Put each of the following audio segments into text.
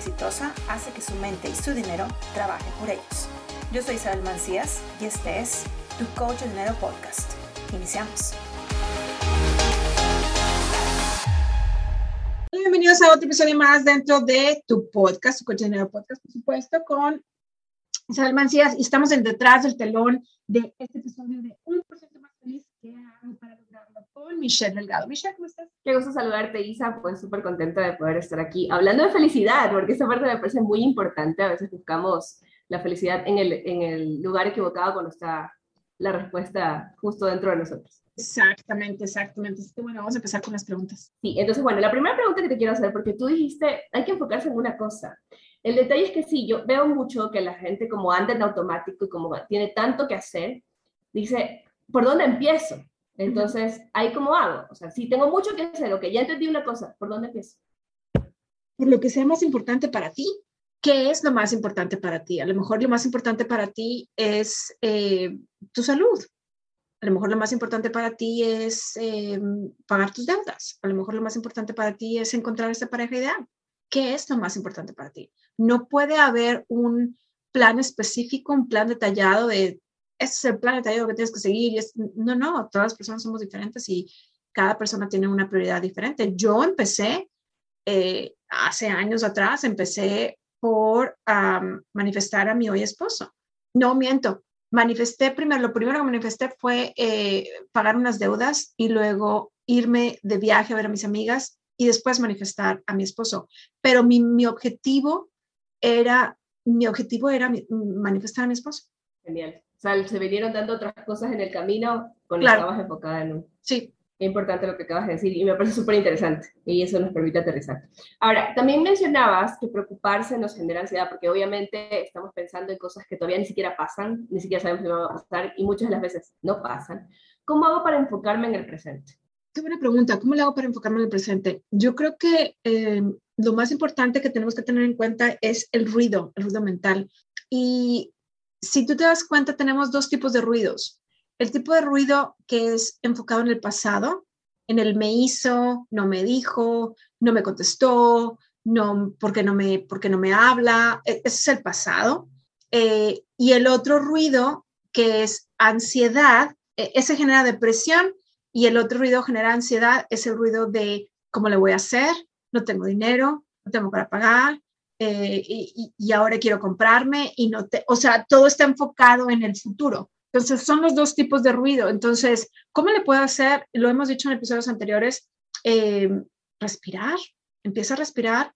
exitosa hace que su mente y su dinero trabajen por ellos. Yo soy Isabel Mancías y este es Tu Coach de Dinero Podcast. Iniciamos. Bienvenidos a otro episodio más dentro de tu podcast, Tu Coach de Dinero Podcast, por supuesto, con Isabel Mancías y estamos en detrás del telón de este episodio de Un Porcentaje Más Feliz que hago para lograrlo con Michelle Delgado. Michelle, ¿cómo estás? Qué gusto saludarte, Isa, pues súper contenta de poder estar aquí hablando de felicidad, porque esta parte me parece muy importante. A veces buscamos la felicidad en el, en el lugar equivocado cuando está la respuesta justo dentro de nosotros. Exactamente, exactamente. Así que bueno, vamos a empezar con las preguntas. Sí, entonces bueno, la primera pregunta que te quiero hacer, porque tú dijiste, hay que enfocarse en una cosa. El detalle es que sí, yo veo mucho que la gente como anda en automático y como tiene tanto que hacer, dice, ¿por dónde empiezo? Entonces, ahí cómo hago. O sea, si tengo mucho que hacer, ok, ya entendí una cosa, ¿por dónde empiezo? Por lo que sea más importante para ti. ¿Qué es lo más importante para ti? A lo mejor lo más importante para ti es eh, tu salud. A lo mejor lo más importante para ti es eh, pagar tus deudas. A lo mejor lo más importante para ti es encontrar esta pareja ideal. ¿Qué es lo más importante para ti? No puede haber un plan específico, un plan detallado de, este es el plan detallado que tienes que seguir. Y no, no, todas las personas somos diferentes y cada persona tiene una prioridad diferente. Yo empecé eh, hace años atrás, empecé por manifestar a mi hoy esposo. No miento, manifesté primero, lo primero que manifesté fue eh, pagar unas deudas y luego irme de viaje a ver a mis amigas y después manifestar a mi esposo. Pero mi, mi objetivo era, mi objetivo era manifestar a mi esposo. Genial. O sea, se vinieron dando otras cosas en el camino con claro. estabas enfocada en un. Sí. Qué importante lo que acabas de decir y me parece súper interesante y eso nos permite aterrizar. Ahora, también mencionabas que preocuparse nos genera ansiedad porque obviamente estamos pensando en cosas que todavía ni siquiera pasan, ni siquiera sabemos si van a pasar y muchas de las veces no pasan. ¿Cómo hago para enfocarme en el presente? Qué buena pregunta. ¿Cómo le hago para enfocarme en el presente? Yo creo que eh, lo más importante que tenemos que tener en cuenta es el ruido, el ruido mental. Y si tú te das cuenta, tenemos dos tipos de ruidos. El tipo de ruido que es enfocado en el pasado, en el me hizo, no me dijo, no me contestó, no, porque no me, porque no me habla, e, ese es el pasado. Eh, y el otro ruido que es ansiedad, e, ese genera depresión y el otro ruido genera ansiedad, es el ruido de cómo le voy a hacer, no tengo dinero, no tengo para pagar, eh, y, y, ahora quiero comprarme y no te, o sea, todo está enfocado en el futuro. Entonces, son los dos tipos de ruido. Entonces, ¿cómo le puedo hacer? Lo hemos dicho en episodios anteriores, eh, respirar, empieza a respirar.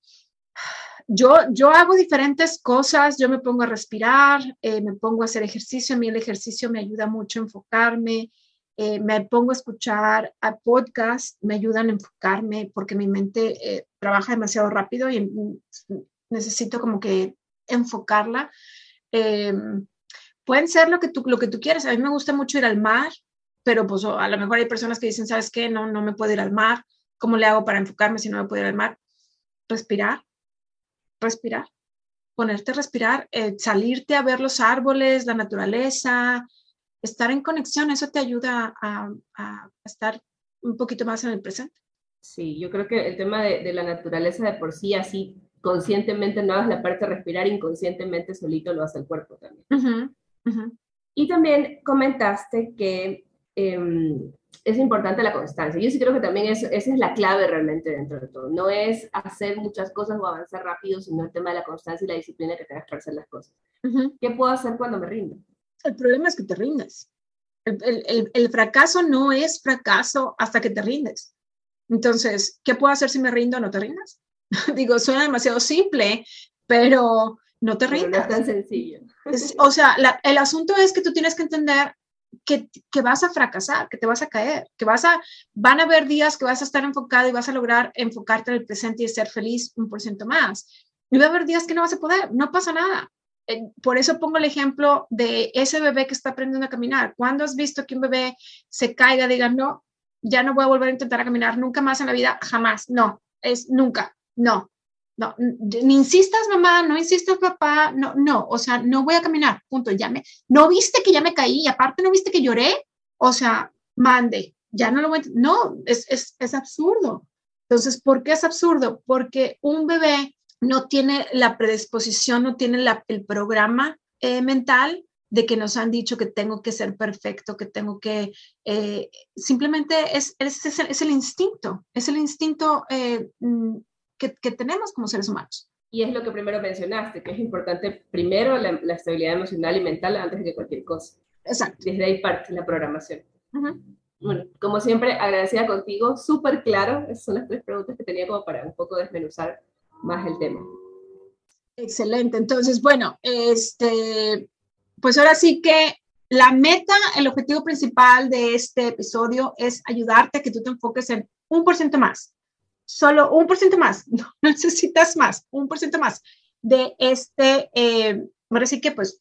Yo, yo hago diferentes cosas, yo me pongo a respirar, eh, me pongo a hacer ejercicio, a mí el ejercicio me ayuda mucho a enfocarme, eh, me pongo a escuchar a podcast, me ayudan a enfocarme porque mi mente eh, trabaja demasiado rápido y necesito como que enfocarla. Eh, pueden ser lo que, tú, lo que tú quieras. A mí me gusta mucho ir al mar, pero pues a lo mejor hay personas que dicen, ¿sabes qué? No, no me puedo ir al mar. ¿Cómo le hago para enfocarme si no me puedo ir al mar? Respirar, respirar, ponerte a respirar, eh, salirte a ver los árboles, la naturaleza, estar en conexión, eso te ayuda a, a estar un poquito más en el presente. Sí, yo creo que el tema de, de, la naturaleza de por sí, así conscientemente no hagas la parte de respirar, inconscientemente solito lo hace el cuerpo también. Uh -huh, uh -huh. Y también comentaste que eh, es importante la constancia. Yo sí creo que también eso, esa es la clave realmente dentro de todo. No es hacer muchas cosas o avanzar rápido, sino el tema de la constancia y la disciplina que tengas para hacer las cosas. Uh -huh. ¿Qué puedo hacer cuando me rindo? El problema es que te rindes. El, el, el, fracaso no es fracaso hasta que te rindes. Entonces, ¿qué puedo hacer si me rindo? ¿No te rindas? Digo, suena demasiado simple, pero no te rindas. No es tan sencillo. Es, o sea, la, el asunto es que tú tienes que entender que, que, vas a fracasar, que te vas a caer, que vas a, van a haber días que vas a estar enfocado y vas a lograr enfocarte en el presente y ser feliz un por ciento más. Y va a haber días que no vas a poder, no pasa nada. Eh, por eso pongo el ejemplo de ese bebé que está aprendiendo a caminar. ¿Cuándo has visto que un bebé se caiga, diga, no, ya no voy a volver a intentar a caminar nunca más en la vida? Jamás, no, es nunca, no, no, ni insistas mamá, no insistas papá, no, no, o sea, no voy a caminar, punto, ya me, no viste que ya me caí y aparte no viste que lloré, o sea, mande, ya no lo voy a, no, es, es, es absurdo. Entonces, ¿por qué es absurdo? Porque un bebé no tiene la predisposición, no tiene el programa eh, mental de que nos han dicho que tengo que ser perfecto, que tengo que, eh, simplemente es, es, es, el instinto, es el instinto eh, mm, que, que, tenemos como seres humanos. Y es lo que primero mencionaste, que es importante primero la, estabilidad emocional y mental antes de cualquier cosa. Exacto. Desde ahí parte la programación. Bueno, como siempre, agradecida contigo, súper claro, esas son las tres preguntas que tenía como para un poco desmenuzar más el tema. Excelente. Entonces, bueno, este, pues ahora sí que la meta, el objetivo principal de este episodio es ayudarte a que tú te enfoques en un por ciento más, solo un por ciento más, no necesitas más, un por ciento más de este, eh, ahora sí que pues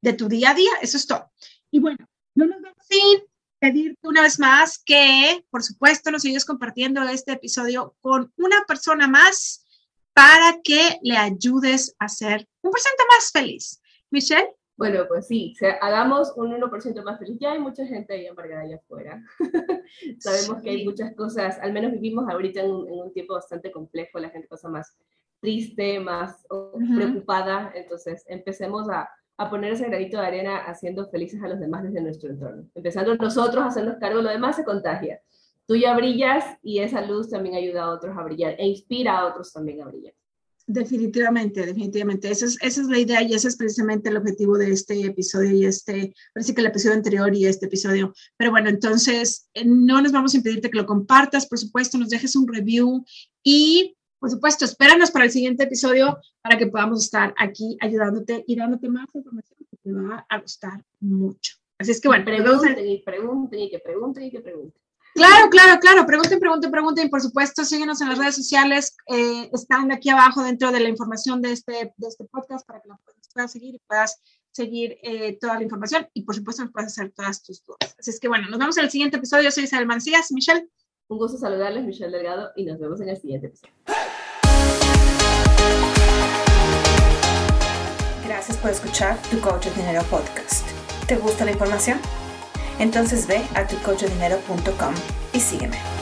de tu día a día, eso es todo. Y bueno, no nos vamos ir pedirte una vez más que, por supuesto, nos sigues compartiendo este episodio con una persona más para que le ayudes a ser un por ciento más feliz. Michelle. Bueno, pues sí, hagamos un 1% más feliz. Ya hay mucha gente ahí embargada allá afuera. Sabemos que hay muchas cosas, al menos vivimos ahorita en un, tiempo bastante complejo, la gente pasa más triste, más preocupada, entonces empecemos a, a, poner ese granito de arena haciendo felices a los demás desde nuestro entorno. Empezando nosotros a hacernos cargo, lo demás se contagia. Tú ya brillas y esa luz también ayuda a otros a brillar e inspira a otros también a brillar. Definitivamente, definitivamente. Esa es, esa es la idea y ese es precisamente el objetivo de este episodio y este, parece que el episodio anterior y este episodio. Pero bueno, entonces eh, no nos vamos a impedirte que lo compartas, por supuesto, nos dejes un review y, por supuesto, espéranos para el siguiente episodio para que podamos estar aquí ayudándote y dándote más información que te va a gustar mucho. Así es que bueno, pregunten y pregunten y que pregunten y que pregunten. Claro, claro, claro. Pregunten, pregunten, pregunten. Y por supuesto, síguenos en las redes sociales. Eh, están aquí abajo dentro de la información de este, de este podcast para que nos puedas seguir y puedas seguir eh, toda la información. Y por supuesto, nos puedas hacer todas tus dudas. Así es que bueno, nos vemos en el siguiente episodio. Yo soy Isabel Mancías. Michelle. Un gusto saludarles, Michelle Delgado, y nos vemos en el siguiente episodio. Gracias por escuchar Tu Coach de Dinero Podcast. ¿Te gusta la información? Entonces ve a tucochodinero.com y sígueme.